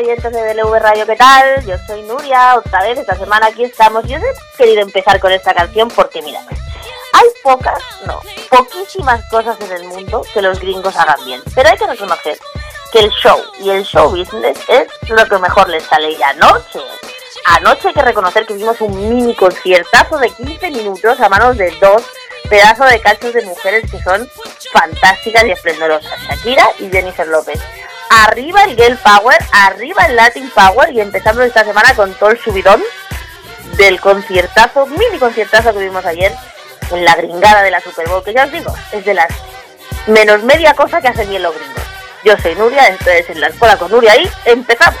Oyentes de DLV Radio, ¿qué tal? Yo soy Nuria, otra vez, esta semana aquí estamos. Yo he querido empezar con esta canción porque, mira, hay pocas, no, poquísimas cosas en el mundo que los gringos hagan bien. Pero hay que reconocer que el show y el show business es lo que mejor les sale. Y anoche, anoche hay que reconocer que hicimos un mini conciertazo de 15 minutos a manos de dos pedazos de cachos de mujeres que son fantásticas y esplendorosas, Shakira y Jennifer López arriba el Girl Power, arriba el Latin Power y empezando esta semana con todo el subidón del conciertazo, mini conciertazo que vimos ayer en la gringada de la Super Bowl, que ya os digo, es de las menos media cosa que hacen bien los gringos. Yo soy Nuria, esto es en la escuela con Nuria y empezamos.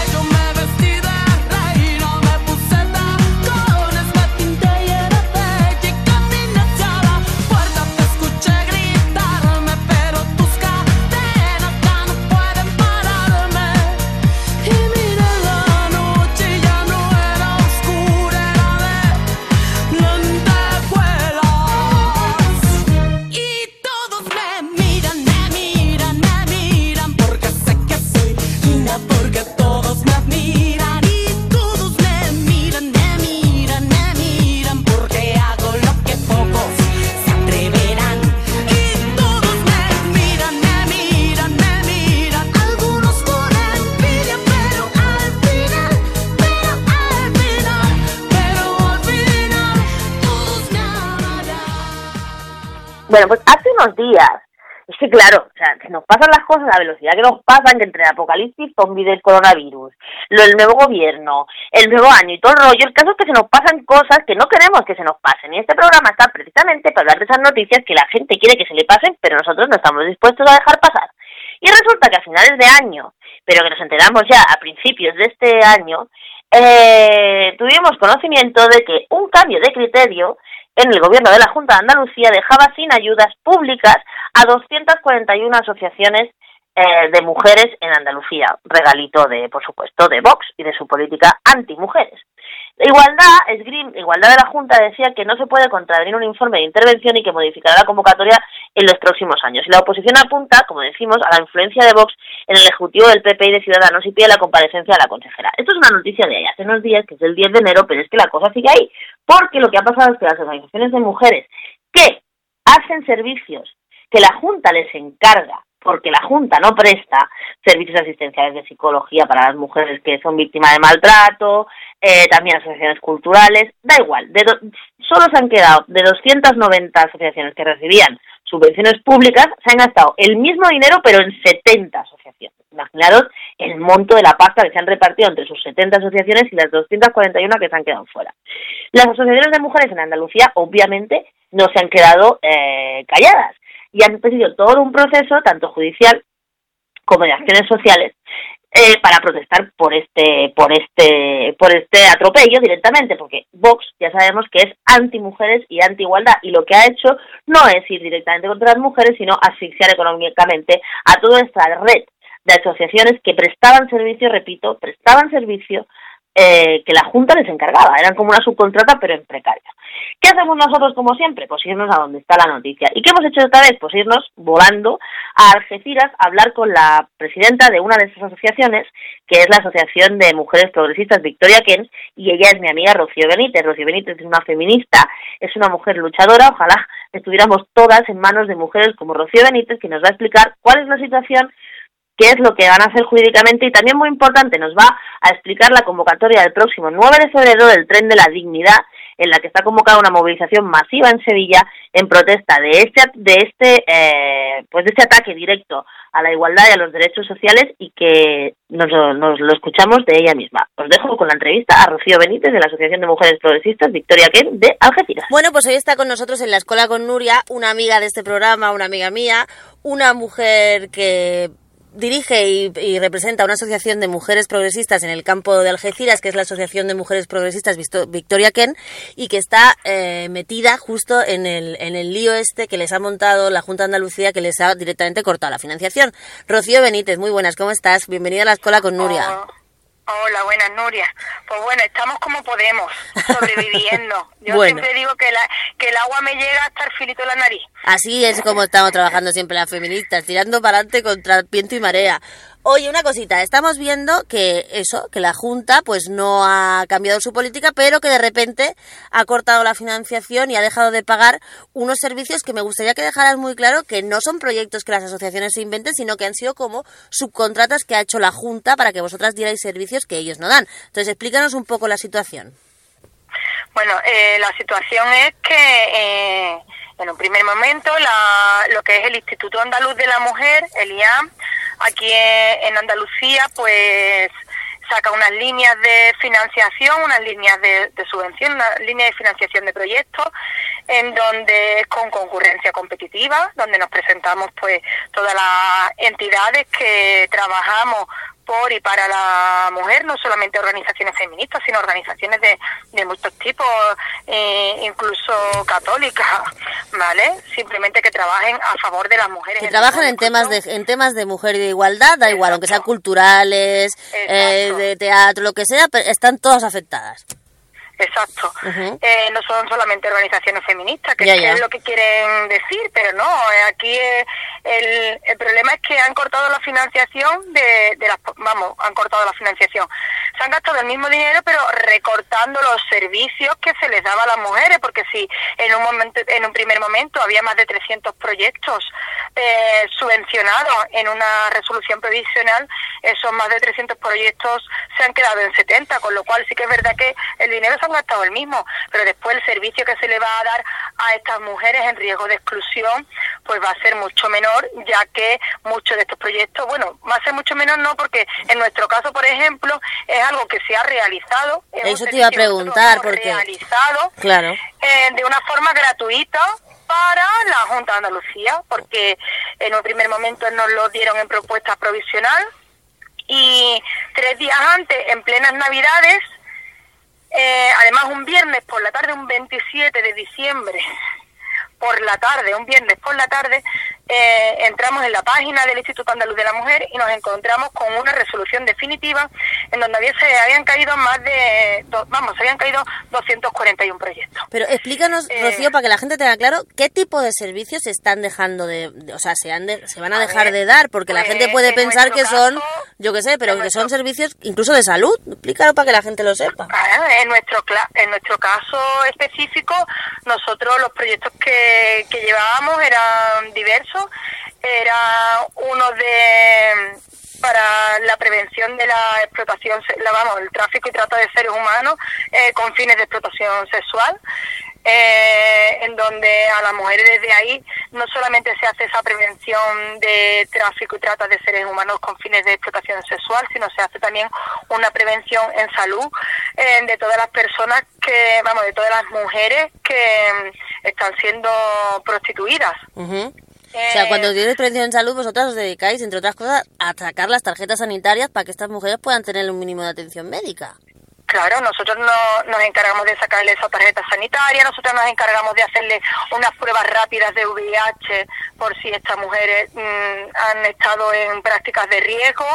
Bueno, pues hace unos días, es que claro, o sea, que nos pasan las cosas a la velocidad que nos pasan, entre el apocalipsis, zombie del coronavirus, lo del nuevo gobierno, el nuevo año y todo el rollo, el caso es que se nos pasan cosas que no queremos que se nos pasen. Y este programa está precisamente para hablar de esas noticias que la gente quiere que se le pasen, pero nosotros no estamos dispuestos a dejar pasar. Y resulta que a finales de año, pero que nos enteramos ya a principios de este año, eh, tuvimos conocimiento de que un cambio de criterio en el gobierno de la Junta de Andalucía dejaba sin ayudas públicas a 241 asociaciones eh, de mujeres en Andalucía, regalito de, por supuesto, de Vox y de su política anti-mujeres. Igualdad, Igualdad de la Junta decía que no se puede contravenir un informe de intervención y que modificará la convocatoria en los próximos años. Y la oposición apunta, como decimos, a la influencia de Vox en el Ejecutivo del PP y de Ciudadanos y pide la comparecencia de la consejera. Esto es una noticia de hace unos días, que es el 10 de enero, pero es que la cosa sigue ahí. Porque lo que ha pasado es que las organizaciones de mujeres que hacen servicios que la Junta les encarga porque la Junta no presta servicios asistenciales de psicología para las mujeres que son víctimas de maltrato, eh, también asociaciones culturales, da igual, de solo se han quedado de 290 asociaciones que recibían subvenciones públicas, se han gastado el mismo dinero pero en 70 asociaciones. Imaginaros el monto de la pasta que se han repartido entre sus 70 asociaciones y las 241 que se han quedado fuera. Las asociaciones de mujeres en Andalucía obviamente no se han quedado eh, calladas y han pedido todo un proceso, tanto judicial como de acciones sociales, eh, para protestar por este, por este, por este atropello directamente, porque Vox ya sabemos que es anti mujeres y anti igualdad, y lo que ha hecho no es ir directamente contra las mujeres, sino asfixiar económicamente a toda esta red de asociaciones que prestaban servicio, repito, prestaban servicio eh, que la Junta les encargaba, eran como una subcontrata pero en precario. ¿Qué hacemos nosotros como siempre? Pues irnos a donde está la noticia. ¿Y qué hemos hecho esta vez? Pues irnos volando a Algeciras a hablar con la presidenta de una de esas asociaciones, que es la Asociación de Mujeres Progresistas Victoria Kens, y ella es mi amiga Rocío Benítez. Rocío Benítez es una feminista, es una mujer luchadora, ojalá estuviéramos todas en manos de mujeres como Rocío Benítez, que nos va a explicar cuál es la situación qué es lo que van a hacer jurídicamente y también muy importante nos va a explicar la convocatoria del próximo 9 de febrero del tren de la dignidad en la que está convocada una movilización masiva en Sevilla en protesta de este, de este, eh, pues de este ataque directo a la igualdad y a los derechos sociales y que nos, nos lo escuchamos de ella misma. Os dejo con la entrevista a Rocío Benítez de la Asociación de Mujeres Progresistas Victoria Ken de Algeciras. Bueno, pues hoy está con nosotros en la escuela con Nuria, una amiga de este programa, una amiga mía, una mujer que dirige y, representa una asociación de mujeres progresistas en el campo de Algeciras, que es la Asociación de Mujeres Progresistas Victoria Ken, y que está eh, metida justo en el, en el lío este que les ha montado la Junta de Andalucía, que les ha directamente cortado la financiación. Rocío Benítez, muy buenas, ¿cómo estás? Bienvenida a la escuela con Nuria. Buenas Nuria. Pues bueno, estamos como podemos, sobreviviendo. Yo siempre digo que, la, que el agua me llega hasta el filito de la nariz. Así es como estamos trabajando siempre las feministas, tirando para adelante contra viento y marea. Oye, una cosita, estamos viendo que eso, que la Junta pues no ha cambiado su política, pero que de repente ha cortado la financiación y ha dejado de pagar unos servicios que me gustaría que dejaras muy claro que no son proyectos que las asociaciones se inventen, sino que han sido como subcontratas que ha hecho la Junta para que vosotras dierais servicios que ellos no dan. Entonces, explícanos un poco la situación. Bueno, eh, la situación es que eh, en un primer momento lo que es el Instituto Andaluz de la Mujer, el IAM, Aquí en Andalucía, pues saca unas líneas de financiación, unas líneas de, subvención, una línea de financiación de proyectos, en donde es con concurrencia competitiva, donde nos presentamos pues todas las entidades que trabajamos por y para la mujer, no solamente organizaciones feministas, sino organizaciones de, de muchos tipos, eh, incluso católicas, ¿vale? Simplemente que trabajen a favor de las mujeres. Que trabajan en temas de en temas de mujer y de igualdad, da igual, aunque sean culturales, eh, de teatro, lo que sea, están todas afectadas. Exacto. eh, no son solamente organizaciones feministas, que, es lo que quieren decir, pero no, eh, aquí eh, el, el problema es que han cortado la financiación de, de las, vamos, han cortado la financiación. Se han gastado el mismo dinero, pero recortando los servicios que se les daba a las mujeres, porque si en un momento, en un primer momento había más de 300 proyectos eh, subvencionados en una resolución provisional, esos más de 300 proyectos se han quedado en 70, con lo cual sí que es verdad que el dinero se gastado el mismo, pero después el servicio que se le va a dar a estas mujeres en riesgo de exclusión, pues va a ser mucho menor, ya que muchos de estos proyectos, bueno, va a ser mucho menor no, porque en nuestro caso, por ejemplo, es algo que se ha realizado. Eso te iba a preguntar, porque... Realizado claro. Eh, de una forma gratuita para la Junta de Andalucía, porque en un primer momento nos lo dieron en propuesta provisional y tres días antes, en plenas Navidades, eh, además, un viernes por la tarde, un 27 de diciembre, por la tarde, un viernes por la tarde, eh, entramos en la página del Instituto Andaluz de la Mujer y nos encontramos con una resolución definitiva en donde había, se habían caído más de, vamos, se habían caído 241 proyectos. Pero explícanos, eh, Rocío, para que la gente tenga claro, ¿qué tipo de servicios se están dejando de, o sea, se, han se van a, dejar de dar? Porque la gente pues, puede pensar que son, yo qué sé, pero que son servicios incluso de salud. Explícalo para que la gente lo sepa. en nuestro, en nuestro caso específico, nosotros los proyectos que, que llevábamos eran diversos era uno de para la prevención de la explotación, la, vamos, el tráfico y trata de seres humanos eh, con fines de explotación sexual. Eh, en donde a las mujeres desde ahí no solamente se hace esa prevención de tráfico y trata de seres humanos con fines de explotación sexual, sino se hace también una prevención en salud eh, de todas las personas que, vamos, de todas las mujeres que mm, están siendo prostituidas. O sea, cuando tienes prevención en salud, vosotras os dedicáis, entre otras cosas, a sacar las tarjetas sanitarias para que estas mujeres puedan tener un mínimo de atención médica. Claro, nosotros no, nos encargamos de sacarle esa tarjeta sanitaria, nosotros nos encargamos de hacerle unas pruebas rápidas de VIH por si estas mujeres mm, han estado en prácticas de riesgo.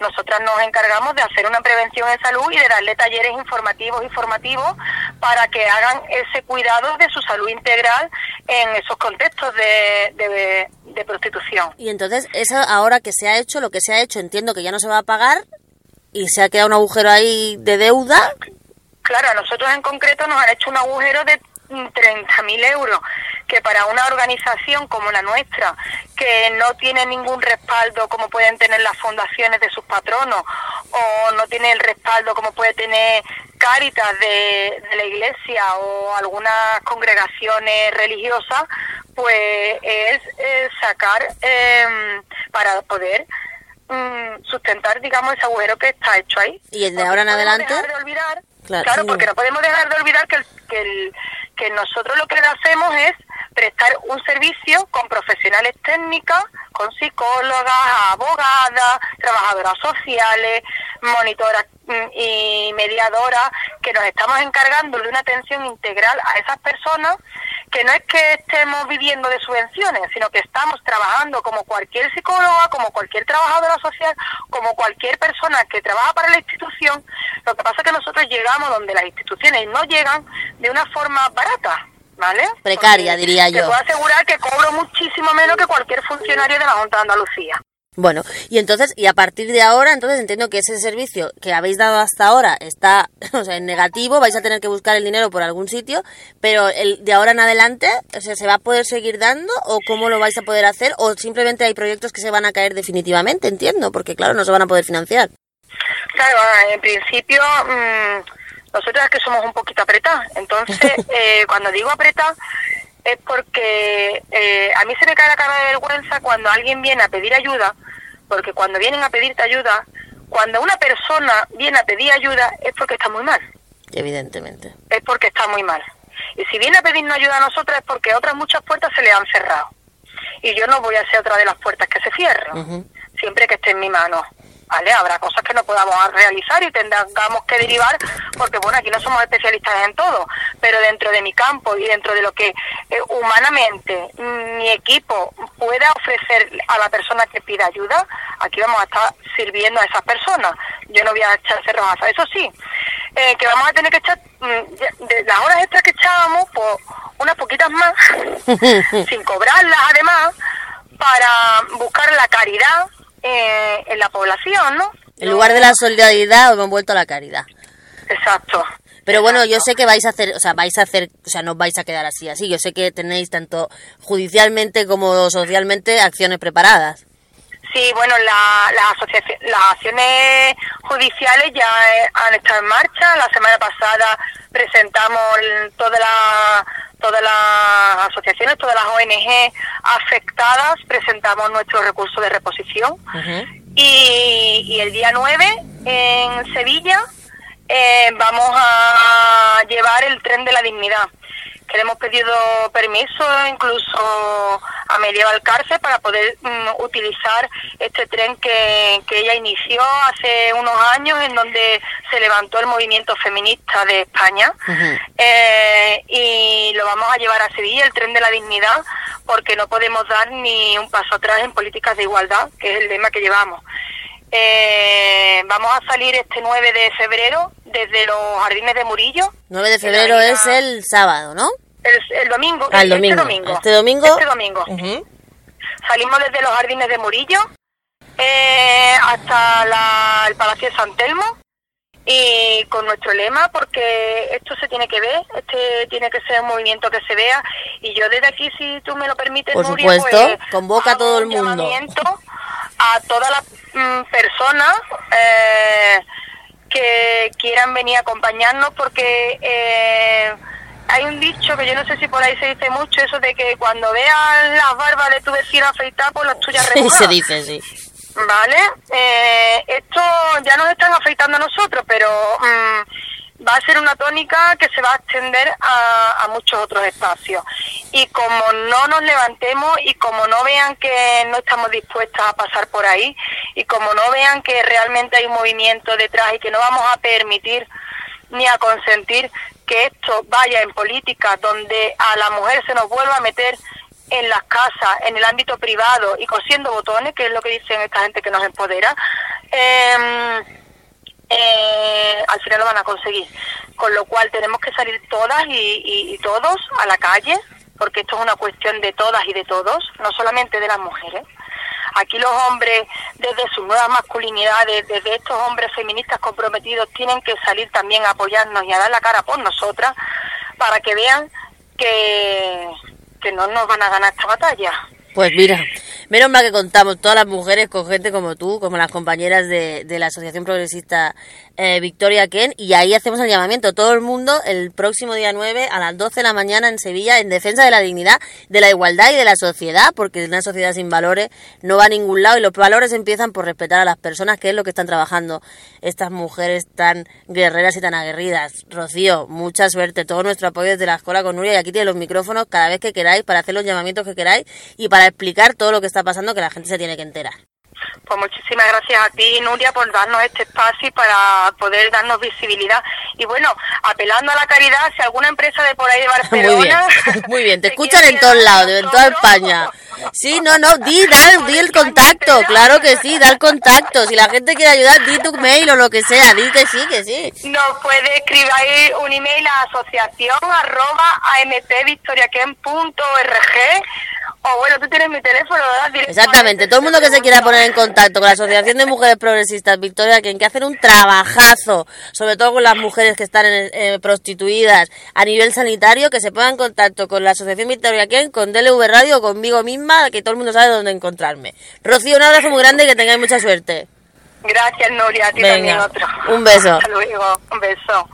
Nosotras nos encargamos de hacer una prevención en salud y de darle talleres informativos y formativos para que hagan ese cuidado de su salud integral en esos contextos de, de, de prostitución. Y entonces, eso ahora que se ha hecho, lo que se ha hecho, entiendo que ya no se va a pagar, y se ha quedado un agujero ahí de deuda. Claro, a nosotros en concreto nos han hecho un agujero de 30.000 euros, que para una organización como la nuestra, que no tiene ningún respaldo como pueden tener las fundaciones de sus patronos, o no tiene el respaldo como puede tener Cáritas de, la iglesia o algunas congregaciones religiosas, pues es, sacar em, para poder mm, sustentar, digamos, ese agujero que está hecho ahí. Y de ahora en adelante. de olvidar, claro, porque no podemos dejar de olvidar que, que, que nosotros lo que le hacemos es prestar un servicio con profesionales técnicas, con psicólogas, abogadas, trabajadoras sociales, monitoras mm, y mediadoras, que nos estamos encargando de una atención integral a esas personas, que no es que estemos viviendo de subvenciones, sino que estamos trabajando como cualquier psicóloga, como cualquier trabajadora social, como cualquier persona que trabaja para la institución. Lo que pasa es que nosotros llegamos donde las instituciones no llegan de una forma barata ¿vale? Precaria, diría yo. Te puedo asegurar que cobro muchísimo menos que cualquier funcionario de la Junta de Andalucía. Bueno, y entonces, y a partir de ahora, entonces entiendo que ese servicio que habéis dado hasta ahora está, o sea, en negativo, vais a tener que buscar el dinero por algún sitio, pero el de ahora en adelante, o sea, ¿se va a poder seguir dando o cómo lo vais a poder hacer o simplemente hay proyectos que se van a caer definitivamente, entiendo, porque claro, no se van a poder financiar. Claro, en principio, mmm nosotros es que somos un poquito apretadas. Entonces, eh, cuando digo apretada, es porque eh, a mí se me cae la cara de vergüenza cuando alguien viene a pedir ayuda, porque cuando vienen a pedirte ayuda, cuando una persona viene a pedir ayuda es porque está muy mal. Evidentemente. Es porque está muy mal. Y si viene a pedirnos ayuda a nosotros es porque otras muchas puertas se le han cerrado. Y yo no voy a ser otra de las puertas que se cierran, siempre que esté en mi mano. ¿Vale? Habrá cosas que no podamos realizar y tengamos que derivar, porque bueno, aquí no somos especialistas en todo, pero dentro de mi campo y dentro de lo que eh, humanamente mi equipo pueda ofrecer a la persona que pida ayuda, aquí vamos a estar sirviendo a esas personas. Yo no voy a echar cerrojazas. Eso sí, eh, que vamos a tener que echar, mm, de las horas extras que echábamos, pues unas poquitas más, sin cobrarlas además, para buscar la caridad eh, en la población, ¿no? En lugar de la solidaridad hemos vuelto a la caridad. Exacto. Pero bueno, yo sé que vais a hacer, o sea, vais a hacer, o sea, no vais a quedar así, así. Yo sé que tenéis tanto judicialmente como socialmente acciones preparadas. Sí, bueno, las acciones judiciales ya eh, han estado en marcha. La semana pasada presentamos toda la todas las asociaciones, todas las ONG afectadas presentamos nuestro recurso de reposición. y, el día 9 en Sevilla eh, vamos a llevar el tren de la dignidad que le hemos pedido permiso incluso a Medieval Cárcel para poder mm, utilizar este tren que, ella inició hace unos años en donde se levantó el movimiento feminista de España eh, y lo vamos a llevar a Sevilla, el tren de la dignidad, porque no podemos dar ni un paso atrás en políticas de igualdad, que es el lema que llevamos. Eh, vamos a salir este 9 de febrero desde los Jardines de Murillo. 9 de febrero es el sábado, ¿no? El, domingo. Ah, el domingo. Este domingo. Este domingo. Este domingo. Salimos desde los Jardines de Murillo eh, hasta el Palacio de San Telmo y con nuestro lema porque esto se tiene que ver, este tiene que ser un movimiento que se vea. Y yo desde aquí si tú me lo permites por supuesto pues, convoca a todo el mundo. a todas las mm, personas eh, que quieran venir a acompañarnos porque eh, hay un dicho que yo no sé si por ahí se dice mucho, eso de que cuando vean las barbas de tu vecino afeitadas, pues las tuyas Sí, se dice, sí. ¿Vale? Eh, esto ya nos están afeitando a nosotros, pero mm, va a ser una tónica que se va a extender a, muchos otros espacios. Y como no nos levantemos y como no vean que no estamos dispuestas a pasar por ahí y como no vean que realmente hay un movimiento detrás y que no vamos a permitir ni a consentir que esto vaya en política donde a la mujer se nos vuelva a meter en las casas, en el ámbito privado y cosiendo botones, que es lo que dicen esta gente que nos empodera, em, eh, al final lo van a conseguir. Con lo cual tenemos que salir todas y, y todos a la calle, porque esto es una cuestión de todas y de todos, no solamente de las mujeres. Aquí los hombres, desde sus nuevas masculinidades, desde estos hombres feministas comprometidos, tienen que salir también a apoyarnos y a dar la cara por nosotras para que vean que, no nos van a ganar esta batalla. Pues mira, menos mal que contamos todas las mujeres con gente como tú, como las compañeras de la Asociación Progresista eh, Victoria Ken, y ahí hacemos el llamamiento. Todo el mundo el próximo día 9 a las 12 de la mañana en Sevilla en defensa de la dignidad, de la igualdad y de la sociedad, porque una sociedad sin valores no va a ningún lado y los valores empiezan por respetar a las personas, que es lo que están trabajando estas mujeres tan guerreras y tan aguerridas. Rocío, mucha suerte, todo nuestro apoyo desde la escuela con Nuria y aquí tiene los micrófonos cada vez que queráis para hacer los llamamientos que queráis y para explicar todo lo que está pasando que la gente se tiene que enterar. Pues muchísimas gracias a ti, Nuria, por darnos este espacio y para poder darnos visibilidad. Y bueno, apelando a la caridad, si alguna empresa de por ahí de Barcelona... Muy bien, muy bien. te escuchan en todos lados, en toda España. Sí, no, no, di, da, di el contacto, claro que sí, da el contacto. Si la gente quiere ayudar, di tu mail o lo que sea, di que sí, que sí. Nos puede escribir un email a asociación arroba ampvictoriaken.org o bueno, tú tienes mi teléfono, ¿verdad? Exactamente, todo el mundo que se quiera poner en contacto con la Asociación de Mujeres Progresistas Victoria, que hacer un trabajazo, sobre todo con las mujeres que están eh, prostituidas a nivel sanitario, que se pongan en contacto con la Asociación Victoria Ken, con DLV Radio conmigo misma, que todo el mundo sabe dónde encontrarme. Rocío, un abrazo muy grande y que tengáis mucha suerte. Gracias, Noria, a ti también otro. Un beso. Hasta luego, un beso.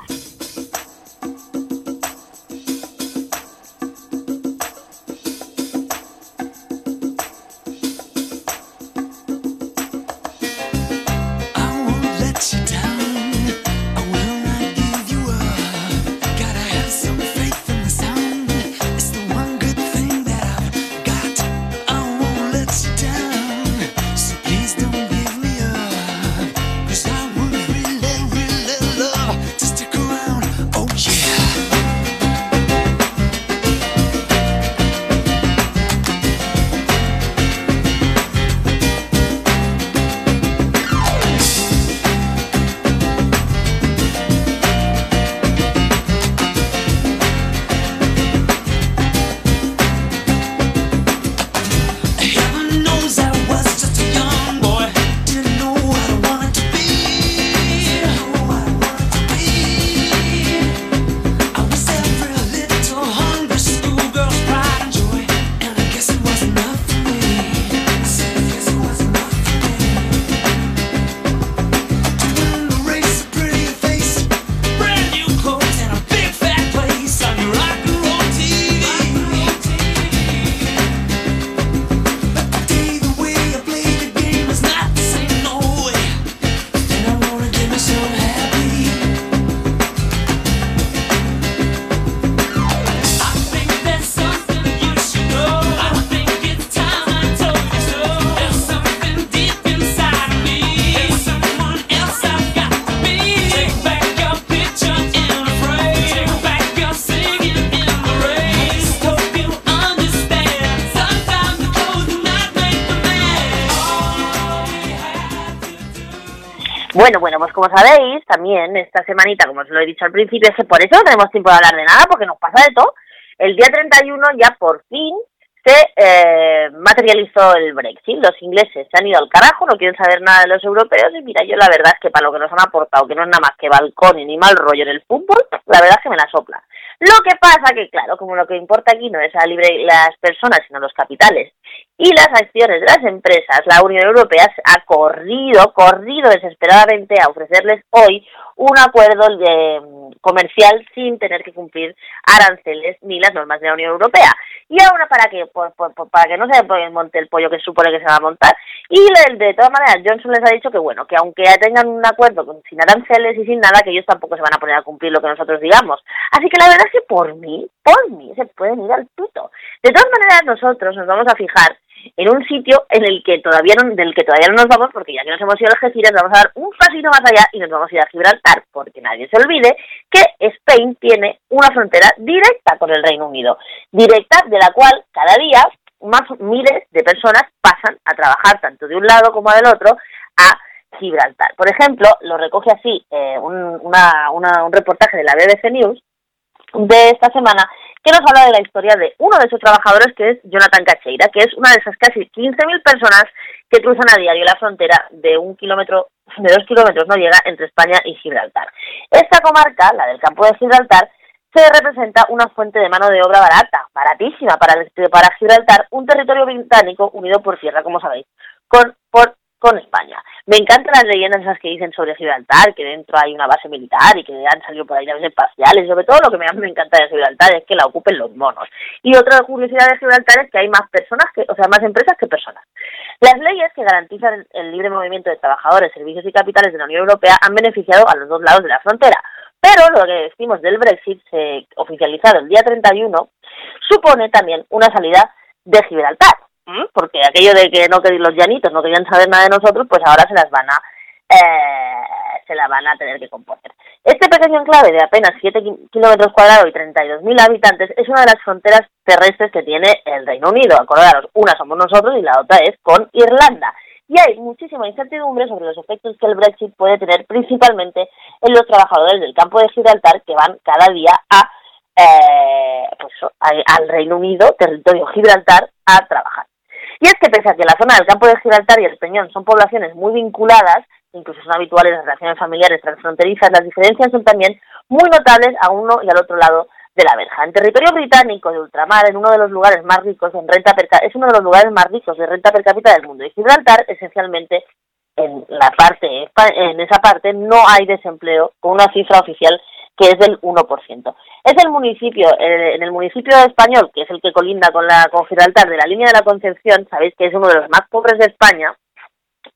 Bueno, bueno, pues como sabéis, también esta semanita, como os lo he dicho al principio, es que por eso no tenemos tiempo de hablar de nada, porque nos pasa de todo. El día 31 ya por fin se eh, materializó el Brexit. Los ingleses se han ido al carajo, no quieren saber nada de los europeos y mira, yo la verdad es que para lo que nos han aportado, que no es nada más que balcón y ni mal rollo en el fútbol, la verdad es que me la sopla. Lo que pasa que, claro, como lo que importa aquí no es a libre las personas, sino los capitales y las acciones de las empresas, la Unión Europea ha corrido, corrido desesperadamente a ofrecerles hoy un acuerdo de, mm, comercial sin tener que cumplir aranceles ni las normas de la Unión Europea. Y ahora para que para que no se monte el pollo que supone que se va a montar. Y de, todas maneras Johnson les ha dicho que bueno, que aunque tengan un acuerdo con, sin aranceles y sin nada, que ellos tampoco se van a poner a cumplir lo que nosotros digamos. Así que la verdad es que por mí, por mí, se pueden ir al puto. De todas maneras nosotros nos vamos a fijar en un sitio en el que todavía no, del que todavía no nos vamos, porque ya que nos hemos ido a Algeciras, vamos a dar un pasito más allá y nos vamos a ir a Gibraltar, porque nadie se olvide que Spain tiene una frontera directa con el Reino Unido, directa de la cual cada día más miles de personas pasan a trabajar tanto de un lado como del otro a Gibraltar. Por ejemplo, lo recoge así eh, un, una, un reportaje de la BBC News de esta semana que nos habla de la historia de uno de sus trabajadores, que es Jonathan Cacheira, que es una de esas casi 15.000 personas que cruzan a diario la frontera de un kilómetro, de dos kilómetros, no llega, entre España y Gibraltar. Esta comarca, la del campo de Gibraltar, se representa una fuente de mano de obra barata, baratísima para, para Gibraltar, un territorio británico unido por tierra, como sabéis, con, por con España. Me encantan las leyendas esas que dicen sobre Gibraltar, que dentro hay una base militar y que han salido por ahí naves espaciales. Sobre todo lo que me, encanta de Gibraltar es que la ocupen los monos. Y otra curiosidad de Gibraltar es que hay más personas, que, o sea, más empresas que personas. Las leyes que garantizan el libre movimiento de trabajadores, servicios y capitales de la Unión Europea han beneficiado a los dos lados de la frontera. Pero lo que decimos del Brexit, se oficializado el día 31, supone también una salida de Gibraltar porque aquello de que no querían los llanitos no querían saber nada de nosotros, pues ahora se las van a eh, se la van a tener que componer. Este pequeño enclave de apenas 7 kilómetros cuadrados y 32.000 habitantes es una de las fronteras terrestres que tiene el Reino Unido. Acordaros, una somos nosotros y la otra es con Irlanda. Y hay muchísima incertidumbre sobre los efectos que el Brexit puede tener principalmente en los trabajadores del campo de Gibraltar que van cada día a eh, pues, al Reino Unido, territorio Gibraltar, a trabajar. Y es que pese a que la zona del campo de Gibraltar y el Peñón son poblaciones muy vinculadas, incluso son habituales las relaciones familiares transfronterizas, las diferencias son también muy notables a uno y al otro lado de la verja. En territorio británico de ultramar, en uno de los lugares más ricos en renta per es uno de los lugares más ricos de renta per cápita del mundo. Y Gibraltar, esencialmente, en la parte, en esa parte no hay desempleo con una cifra oficial que es del 1%. Es el municipio, eh, en el municipio español, que es el que colinda con la con Gibraltar de la línea de la Concepción, sabéis que es uno de los más pobres de España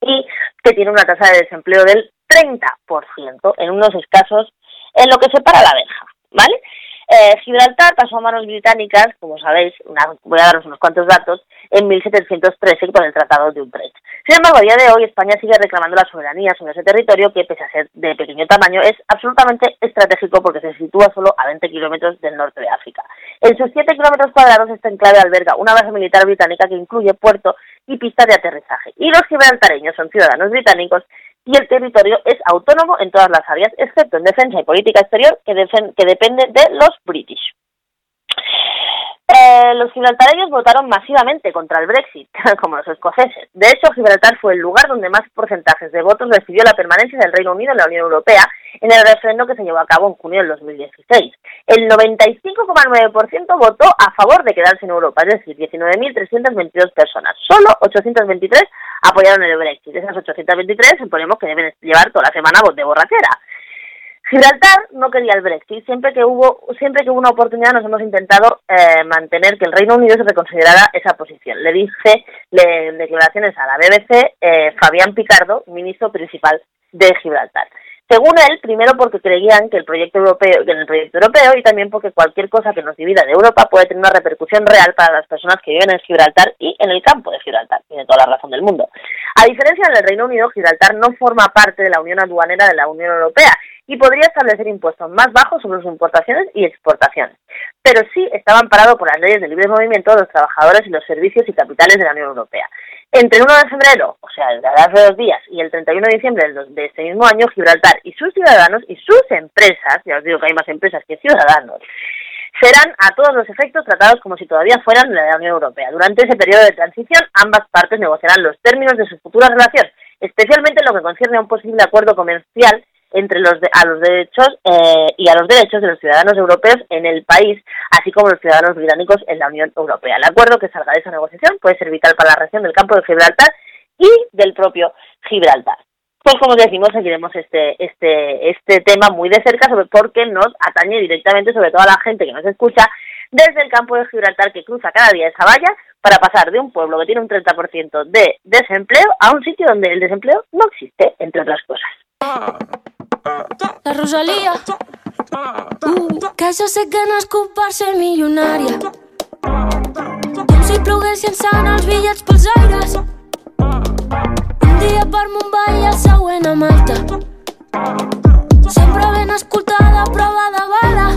y que tiene una tasa de desempleo del 30% en unos escasos en lo que separa la verja, ¿vale? Eh, Gibraltar pasó a manos británicas, como sabéis, voy a daros unos cuantos datos, en 1713 con el Tratado de Utrecht. Sin embargo, a día de hoy España sigue reclamando la soberanía sobre ese territorio que, pese a ser de pequeño tamaño, es absolutamente estratégico porque se sitúa solo a 20 kilómetros del norte de África. En sus 7 kilómetros cuadrados, este enclave alberga una base militar británica que incluye puerto y pista de aterrizaje. Y los gibraltareños son ciudadanos británicos y el territorio es autónomo en todas las áreas, excepto en defensa y política exterior, que, que depende de los British. Eh, los gibraltareños votaron masivamente contra el Brexit, como los escoceses. De hecho, Gibraltar fue el lugar donde más porcentajes de votos recibió la permanencia del Reino Unido en la Unión Europea en el referendo que se llevó a cabo en junio del 2016. El 95,9% votó a favor de quedarse en Europa, es decir, 19.322 personas. Solo 823 apoyaron el Brexit. Esas 823 suponemos que deben llevar toda la semana de borrachera. Gibraltar no quería el Brexit. Siempre que hubo, siempre que hubo una oportunidad nos hemos intentado eh, mantener que el Reino Unido se reconsiderara esa posición. Le dije en declaraciones a la BBC eh, Fabián Picardo, ministro principal de Gibraltar. Según él, primero porque creían que el proyecto europeo, en el proyecto europeo y también porque cualquier cosa que nos divida de Europa puede tener una repercusión real para las personas que viven en Gibraltar y en el campo de Gibraltar. Tiene toda la razón del mundo. A diferencia del Reino Unido, Gibraltar no forma parte de la Unión Aduanera de la Unión Europea y podría establecer impuestos más bajos sobre sus importaciones y exportaciones. Pero sí está amparado por las leyes de libre movimiento de los trabajadores y los servicios y capitales de la Unión Europea. Entre el 1 de febrero, o sea, desde hace dos días, y el 31 de diciembre de este mismo año, Gibraltar y sus ciudadanos y sus empresas, ya os digo que hay más empresas que ciudadanos, serán a todos los efectos tratados como si todavía fueran de la Unión Europea. Durante ese periodo de transición, ambas partes negociarán los términos de su futura relación, especialmente en lo que concierne a un posible acuerdo comercial entre los a los derechos eh, y a los derechos de los ciudadanos europeos en el país, así como los ciudadanos británicos en la Unión Europea. El acuerdo que salga de esa negociación puede ser vital para la región del campo de Gibraltar y del propio Gibraltar. Pues como decimos, seguiremos este, este, este tema muy de cerca sobre porque nos atañe directamente sobre todo a la gente que nos escucha desde el campo de Gibraltar que cruza cada día esa valla para pasar de un pueblo que tiene un 30% de desempleo a un sitio donde el desempleo no existe, entre otras cosas. La Rosalía. Uh, que jo sé que nascut per ser milionària. Com si ploguessin sant els bitllets pels aires. Un dia per Mumbai i el següent a Malta. Sempre ben escoltada, prova de bala.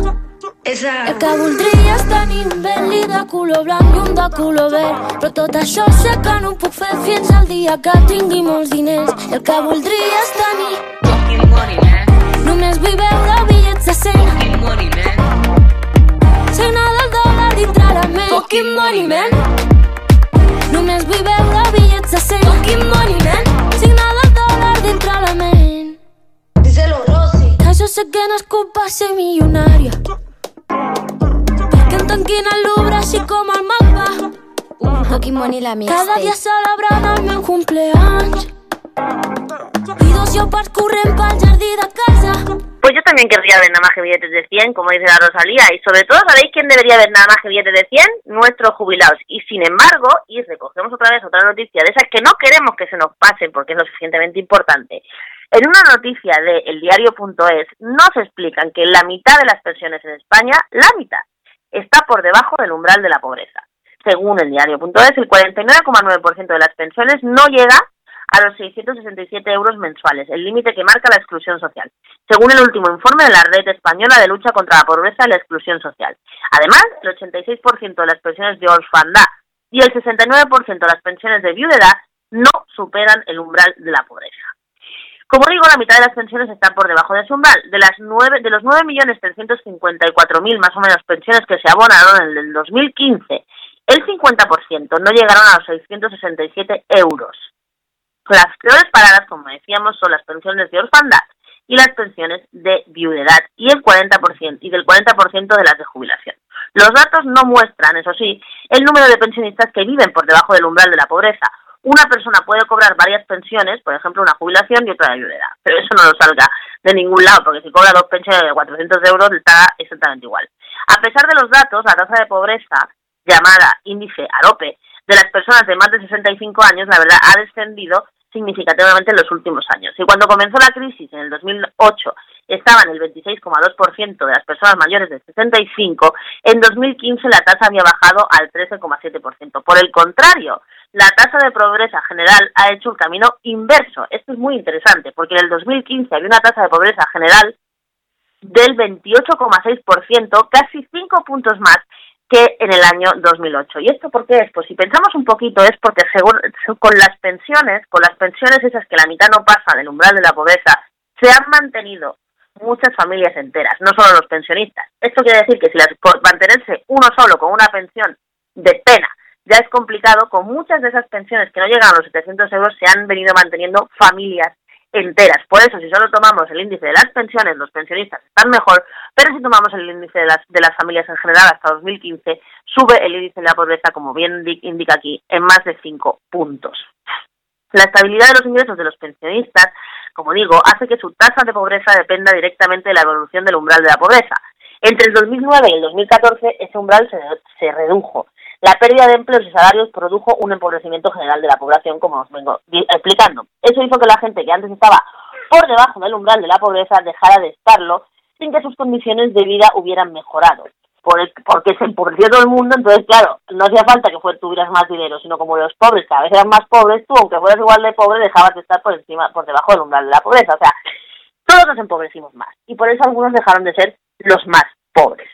El que voldria és tenir un Bentley de color blanc i un de color verd. Però tot això sé que no ho puc fer fins al dia que tingui molts diners. El que voldria és tenir fucking money, Només vull veure bitllets de 100 Fucking money, man. Signa del dòlar dintre la ment Fucking money, man. Només vull veure bitllets de 100 Fucking money, man. Signa del dòlar dintre la ment Díselo, Rosy. Que jo sé que nascut per ser milionària tanquina lubra así como el mapa. Pokémon la mía. Cada dia celebrant el cumpleaños. Casa. Pues yo también querría ver nada más que billetes de 100, como dice la Rosalía, y sobre todo, ¿sabéis quién debería ver nada más que billetes de 100? Nuestros jubilados. Y sin embargo, y recogemos otra vez otra noticia de esas que no queremos que se nos pasen porque es lo suficientemente importante. En una noticia de eldiario.es nos explican que la mitad de las pensiones en España, la mitad, está por debajo del umbral de la pobreza. Según el diario.es, el 49,9% de las pensiones no llega a los 667 euros mensuales, el límite que marca la exclusión social, según el último informe de la Red Española de Lucha contra la Pobreza y la Exclusión Social. Además, el 86% de las pensiones de orfandad y el 69% de las pensiones de viudedad no superan el umbral de la pobreza. Como digo, la mitad de las pensiones están por debajo de ese umbral. De, las nueve, de los 9.354.000 más o menos pensiones que se abonaron en el 2015, el 50% no llegaron a los 667 euros. Las peores paradas, como decíamos, son las pensiones de orfandad y las pensiones de viudedad y el 40% y del 40% de las de jubilación. Los datos no muestran, eso sí, el número de pensionistas que viven por debajo del umbral de la pobreza. Una persona puede cobrar varias pensiones, por ejemplo, una jubilación y otra de viudedad, pero eso no lo salga de ningún lado, porque si cobra dos pensiones de 400 euros, está exactamente igual. A pesar de los datos, la tasa de pobreza, llamada índice AROPE, de las personas de más de 65 años, la verdad, ha descendido significativamente en los últimos años. Y cuando comenzó la crisis en el 2008 estaban el 26,2% de las personas mayores de 65, en 2015 la tasa había bajado al 13,7%. Por el contrario, la tasa de pobreza general ha hecho un camino inverso. Esto es muy interesante, porque en el 2015 había una tasa de pobreza general del 28,6%, casi 5 puntos más que en el año 2008. ¿Y esto por qué es? Pues si pensamos un poquito es porque según, con las pensiones, con las pensiones esas que la mitad no pasa del umbral de la pobreza, se han mantenido muchas familias enteras, no solo los pensionistas. Esto quiere decir que si las, mantenerse uno solo con una pensión de pena ya es complicado, con muchas de esas pensiones que no llegan a los 700 euros se han venido manteniendo familias enteras. Por eso, si solo tomamos el índice de las pensiones, los pensionistas están mejor, pero si tomamos el índice de las, de las familias en general hasta 2015, sube el índice de la pobreza, como bien indica aquí, en más de 5 puntos. La estabilidad de los ingresos de los pensionistas, como digo, hace que su tasa de pobreza dependa directamente de la evolución del umbral de la pobreza. Entre el 2009 y el 2014 ese umbral se, se redujo la pérdida de empleos y salarios produjo un empobrecimiento general de la población, como os vengo explicando. Eso hizo que la gente que antes estaba por debajo del umbral de la pobreza dejara de estarlo sin que sus condiciones de vida hubieran mejorado. Por porque se empobreció todo el mundo, entonces, claro, no hacía falta que tuvieras más dinero, sino como los pobres cada vez eran más pobres, tú, aunque fueras igual de pobre, dejabas de estar por encima, por debajo del umbral de la pobreza. O sea, todos nos empobrecimos más. Y por eso algunos dejaron de ser los más pobres.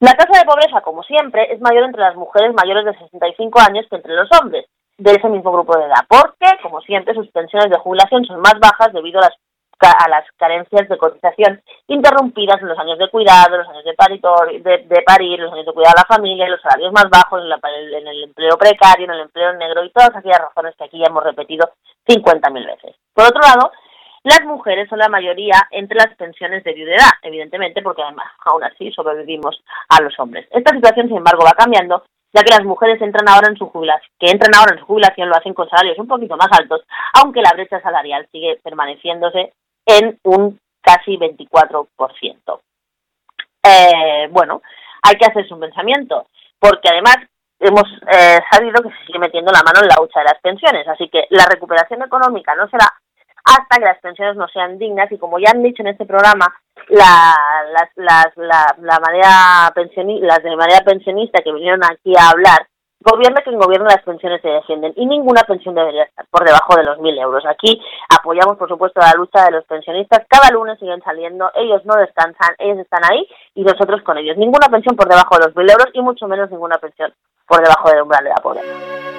La tasa de pobreza, como siempre, es mayor entre las mujeres mayores de 65 años que entre los hombres de ese mismo grupo de edad, porque, como siempre, sus pensiones de jubilación son más bajas debido a las, a las carencias de cotización interrumpidas en los años de cuidado, los años de, de, parir, los años de cuidar a la familia, los salarios más bajos, en, en, el empleo precario, en el empleo negro y todas aquellas razones que aquí ya hemos repetido 50.000 veces. Por otro lado, las mujeres son la mayoría entre las pensiones de viudedad, evidentemente, porque además aún así sobrevivimos a los hombres. Esta situación, sin embargo, va cambiando, ya que las mujeres entran ahora en su jubilación, que entran ahora en su jubilación lo hacen con salarios un poquito más altos, aunque la brecha salarial sigue permaneciéndose en un casi 24%. Eh, bueno, hay que hacerse un pensamiento, porque además hemos eh, sabido que se sigue metiendo la mano en la hucha de las pensiones, así que la recuperación económica no será hasta que las pensiones no sean dignas y como ya han dicho en este programa, la, las, las, la, la manera las de manera pensionista que vinieron aquí a hablar, gobierno que en gobierno las pensiones se defienden y ninguna pensión debería estar por debajo de los mil euros. Aquí apoyamos, por supuesto, la lucha de los pensionistas. Cada lunes siguen saliendo, ellos no descansan, ellos están ahí y nosotros con ellos. Ninguna pensión por debajo de los mil euros y mucho menos ninguna pensión por debajo del umbral de la pobreza.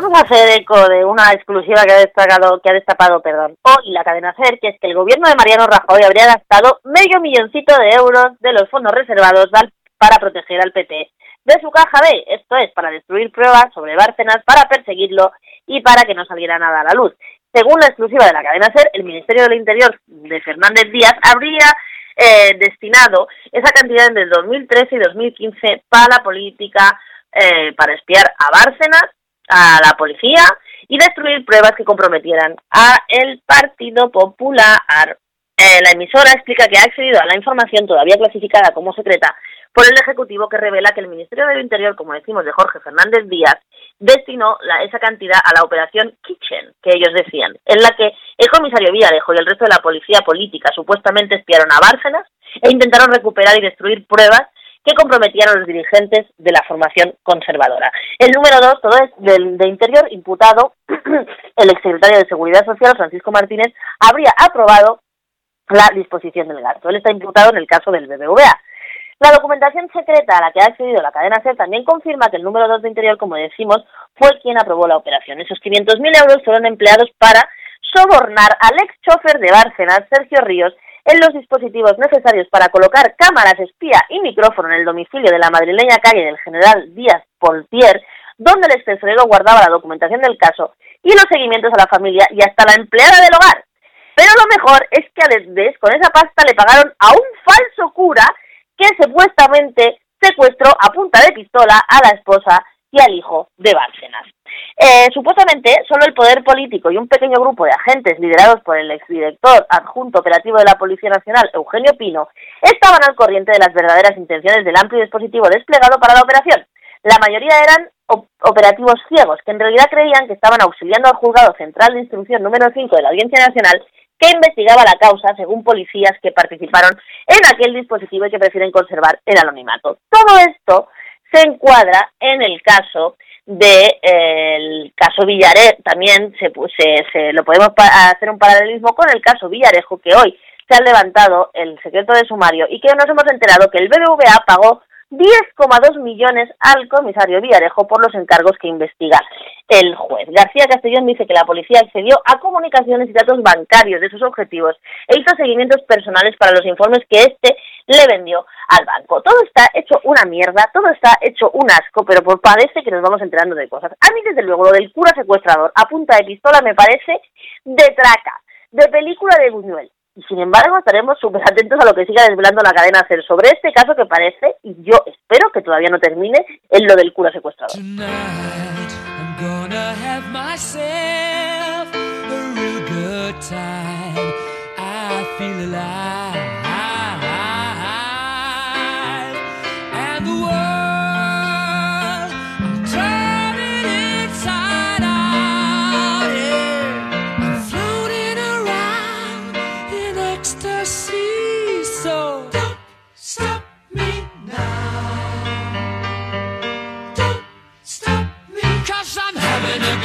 Vamos a hacer eco de una exclusiva que ha destacado, que ha destapado, perdón, hoy la cadena SER, que es que el gobierno de Mariano Rajoy habría gastado medio milloncito de euros de los fondos reservados para proteger al PT de su caja B, esto es, para destruir pruebas sobre Bárcenas, para perseguirlo y para que no saliera nada a la luz. Según la exclusiva de la cadena SER, el Ministerio del Interior de Fernández Díaz habría eh, destinado esa cantidad entre 2013 y 2015 para la política, eh, para espiar a Bárcenas, a la policía y destruir pruebas que comprometieran a el Partido Popular. Eh, la emisora explica que ha accedido a la información todavía clasificada como secreta por el Ejecutivo que revela que el Ministerio del Interior, como decimos, de Jorge Fernández Díaz, destinó esa cantidad a la operación Kitchen, que ellos decían, en la que el comisario Villarejo y el resto de la policía política supuestamente espiaron a Bárcenas e intentaron recuperar y destruir pruebas que comprometían a los dirigentes de la formación conservadora. El número dos, todo es del de Interior, imputado, el exsecretario de Seguridad Social, Francisco Martínez, habría aprobado la disposición del gasto. Él está imputado en el caso del BBVA. La documentación secreta a la que ha accedido la cadena SER también confirma que el número 2 de Interior, como decimos, fue quien aprobó la operación. Esos 500.000 euros fueron empleados para sobornar al ex chofer de Bárcenas, Sergio Ríos, en los dispositivos necesarios para colocar cámaras espía y micrófono en el domicilio de la madrileña calle del general Díaz Poltier, donde el ex guardaba la documentación del caso y los seguimientos a la familia y hasta la empleada del hogar. Pero lo mejor es que a Desdes con esa pasta le pagaron a un falso cura que supuestamente secuestró a punta de pistola a la esposa y al hijo de Bárcenas. Eh, supuestamente, solo el poder político y un pequeño grupo de agentes liderados por el exdirector adjunto operativo de la Policía Nacional, Eugenio Pino, estaban al corriente de las verdaderas intenciones del amplio dispositivo desplegado para la operación. La mayoría eran operativos ciegos, que en realidad creían que estaban auxiliando al Juzgado Central de Instrucción número 5 de la Audiencia Nacional que investigaba la causa según policías que participaron en aquel dispositivo y que prefieren conservar el anonimato. Todo esto se encuadra en el caso de el caso Villarejo, también se, se, lo podemos hacer un paralelismo con el caso Villarejo que hoy se ha levantado el secreto de sumario y que nos hemos enterado que el BBVA pagó 10,2 millones al comisario Villarejo por los encargos que investiga el juez. García Castellón dice que la policía accedió a comunicaciones y datos bancarios de sus objetivos e hizo seguimientos personales para los informes que éste le vendió al banco. Todo está hecho una mierda, todo está hecho un asco, pero por parece que nos vamos enterando de cosas. A mí, desde luego, lo del cura secuestrador a punta de pistola me parece de traca, de película de Buñuel. Y sin embargo, estaremos súper atentos a lo que siga desvelando la cadena hacer sobre este caso que parece, y yo espero que todavía no termine, en lo del cura secuestrador.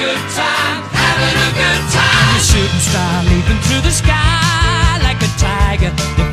good time, having a good time. The shooting star leaping through the sky like a tiger.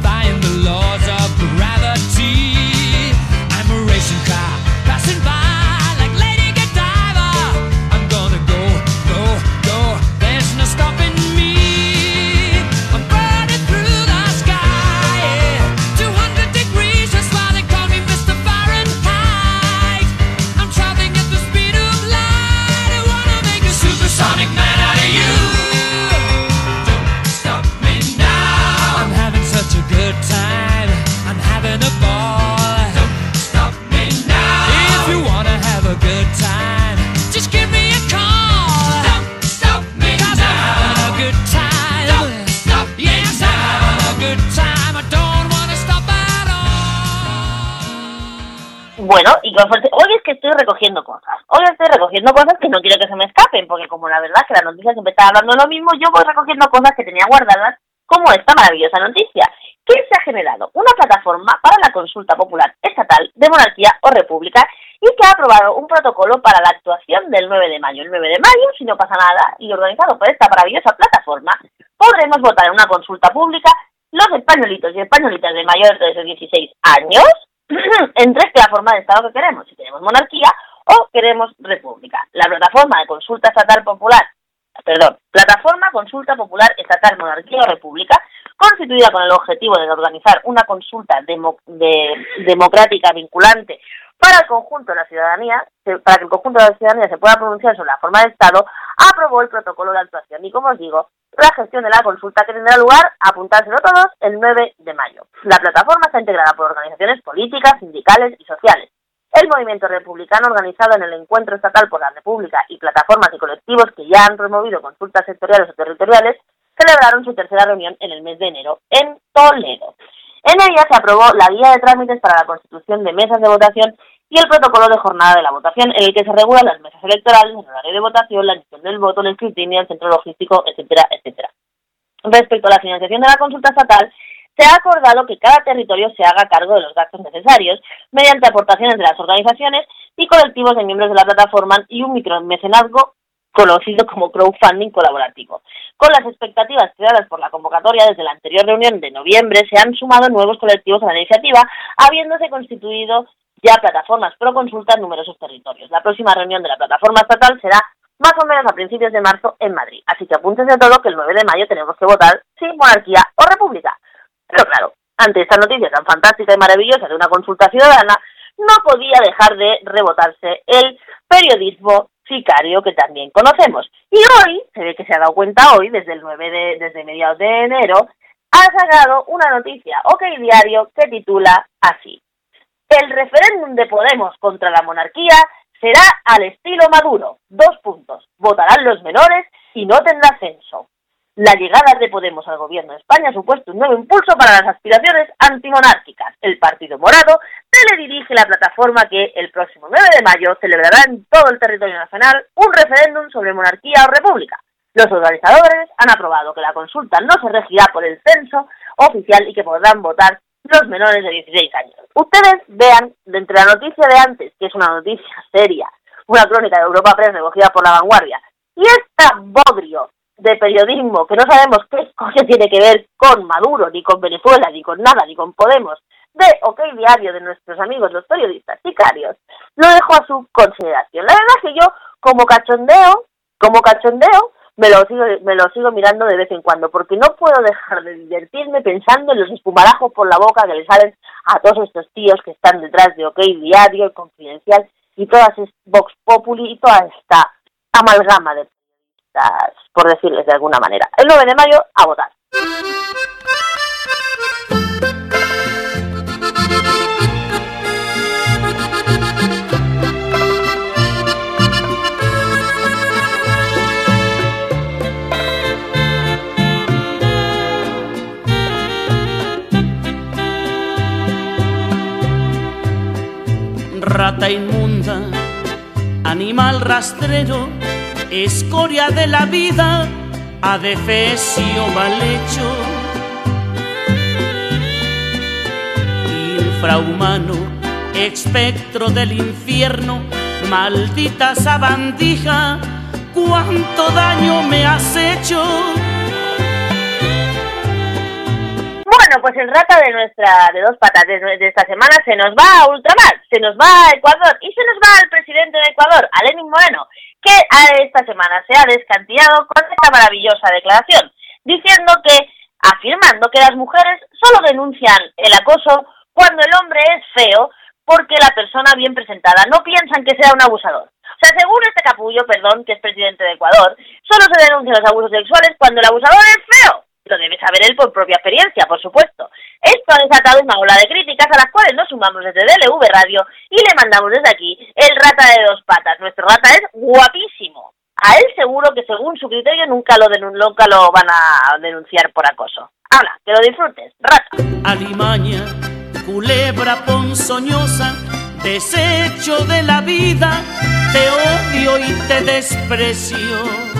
Recogiendo cosas que no quiero que se me escapen, porque como la verdad que la noticia siempre está hablando lo mismo, yo voy recogiendo cosas que tenía guardadas, como esta maravillosa noticia. que se ha generado? Una plataforma para la consulta popular estatal de monarquía o república y que ha aprobado un protocolo para la actuación del 9 de mayo. El 9 de mayo, si no pasa nada, y organizado por esta maravillosa plataforma, podremos votar en una consulta pública los españolitos y españolitas de mayores de 16 años en tres la forma de Estado que queremos. Si queremos monarquía o queremos república. La plataforma de consulta estatal popular, perdón, plataforma consulta popular estatal monarquía o república, constituida con el objetivo de organizar una consulta democrática vinculante para el conjunto de la ciudadanía, para que el conjunto de la ciudadanía se pueda pronunciar sobre la forma de Estado, aprobó el protocolo de actuación. Y como os digo, la gestión de la consulta que tendrá lugar, apuntárselo todos, el 9 de mayo. La plataforma está integrada por organizaciones políticas, sindicales y sociales. El movimiento republicano organizado en el Encuentro Estatal por la República y plataformas y colectivos que ya han promovido consultas sectoriales o territoriales celebraron su tercera reunión en el mes de enero en Toledo. En ella se aprobó la guía de trámites para la constitución de mesas de votación y el protocolo de jornada de la votación, en el que se regulan las mesas electorales, el horario de votación, la emisión del voto, el escrutinio, el centro logístico, etcétera, etcétera. Respecto a la financiación de la consulta estatal, se ha acordado que cada territorio se haga cargo de los gastos necesarios mediante aportaciones de las organizaciones y colectivos de miembros de la plataforma y un micromecenazgo conocido como crowdfunding colaborativo. Con las expectativas creadas por la convocatoria desde la anterior reunión de noviembre, se han sumado nuevos colectivos a la iniciativa, habiéndose constituido ya plataformas pro consulta en numerosos territorios. La próxima reunión de la plataforma estatal será más o menos a principios de marzo en Madrid. Así que apúntense todo que el 9 de mayo tenemos que votar si monarquía o república. Pero claro, ante esta noticia tan fantástica y maravillosa de una consulta ciudadana, no podía dejar de rebotarse el periodismo sicario que también conocemos. Y hoy, se ve que se ha dado cuenta hoy, desde el 9 de, desde mediados de enero, ha sacado una noticia, OK Diario, que titula así. El referéndum de Podemos contra la monarquía será al estilo Maduro. Dos puntos. Votarán los menores y no tendrá censo. La llegada de Podemos al gobierno de España ha supuesto un nuevo impulso para las aspiraciones antimonárquicas. El Partido Morado teledirige la plataforma que el próximo 9 de mayo celebrará en todo el territorio nacional un referéndum sobre monarquía o república. Los organizadores han aprobado que la consulta no se regirá por el censo oficial y que podrán votar los menores de 16 años. Ustedes vean, entre la noticia de antes, que es una noticia seria, una crónica de Europa Press recogida por la vanguardia, y esta bodrio de periodismo que no sabemos qué cosa tiene que ver con Maduro, ni con Venezuela, ni con nada, ni con Podemos, de OK Diario de nuestros amigos los periodistas sicarios, lo dejo a su consideración. La verdad es que yo, como cachondeo, como cachondeo, me lo sigo, me lo sigo mirando de vez en cuando, porque no puedo dejar de divertirme pensando en los espumarajos por la boca que le salen a todos estos tíos que están detrás de OK Diario, Confidencial y todas Vox Populi y toda esta amalgama de por decirles de alguna manera. El 9 de mayo, a votar. Rata inmunda, animal rastrero, escoria de la vida, adefesio mal hecho, infrahumano, espectro del infierno, maldita sabandija, cuánto daño me has hecho. Bueno, pues el rata de nuestra de dos patas de, esta semana se nos va a ultramar, se nos va a Ecuador y se nos va al presidente de Ecuador, a Lenin Moreno, que esta semana se ha descantillado con esta maravillosa declaración, diciendo que, afirmando que las mujeres solo denuncian el acoso cuando el hombre es feo porque la persona bien presentada no piensan que sea un abusador. O sea, según este capullo, perdón, que es presidente de Ecuador, solo se denuncian los abusos sexuales cuando el abusador es feo. Lo debe saber él por propia experiencia, por supuesto. Esto ha desatado una ola de críticas a las cuales nos sumamos desde DLV Radio y le mandamos desde aquí el rata de dos patas. Nuestro rata es guapísimo. A él seguro que según su criterio nunca lo, nunca lo van a denunciar por acoso. Habla, que lo disfrutes. Rata. Alimaña, culebra ponzoñosa, desecho de la vida, te odio y te desprecio.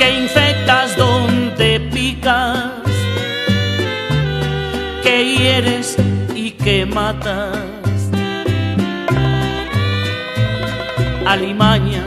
que infectas donde picas, que hieres y que matas. Alimaña,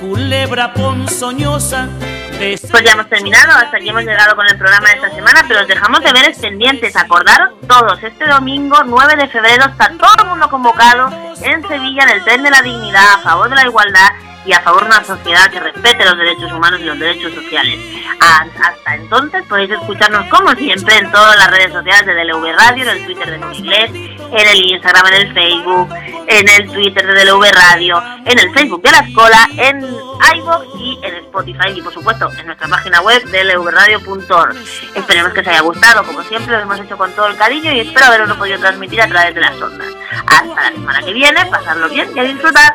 culebra ponzoñosa, pues ya hemos terminado, hasta aquí hemos llegado con el programa de esta semana, pero os dejamos de ver pendientes. Acordaros todos, este domingo 9 de febrero está todo el mundo convocado en Sevilla en el tren de la dignidad a favor de la igualdad y a favor de una sociedad que respete los derechos humanos y los derechos sociales. Hasta entonces podéis escucharnos como siempre en todas las redes sociales de DLV Radio, en el Twitter de Inglés, en el Instagram, en el Facebook, en el Twitter de DLV Radio, en el Facebook de la Escola, en iVoox y en Spotify y por supuesto en nuestra página web dlvradio.org. Esperemos que os haya gustado, como siempre lo hemos hecho con todo el cariño y espero haberlo podido transmitir a través de las ondas. Hasta la semana que viene, pasarlo bien y a disfrutar.